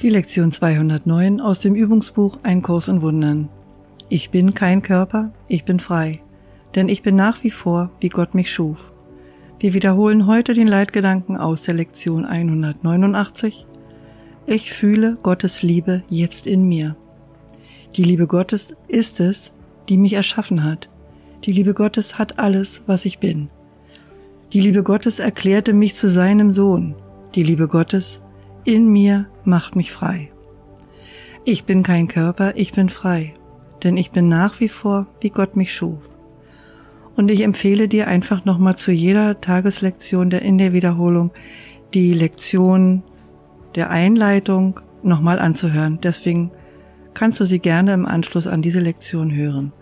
Die Lektion 209 aus dem Übungsbuch Ein Kurs in Wundern. Ich bin kein Körper, ich bin frei, denn ich bin nach wie vor, wie Gott mich schuf. Wir wiederholen heute den Leitgedanken aus der Lektion 189. Ich fühle Gottes Liebe jetzt in mir. Die Liebe Gottes ist es, die mich erschaffen hat. Die Liebe Gottes hat alles, was ich bin. Die Liebe Gottes erklärte mich zu seinem Sohn. Die Liebe Gottes in mir macht mich frei. Ich bin kein Körper, ich bin frei, denn ich bin nach wie vor, wie Gott mich schuf. Und ich empfehle dir einfach nochmal zu jeder Tageslektion der in der Wiederholung die Lektion der Einleitung nochmal anzuhören. Deswegen kannst du sie gerne im Anschluss an diese Lektion hören.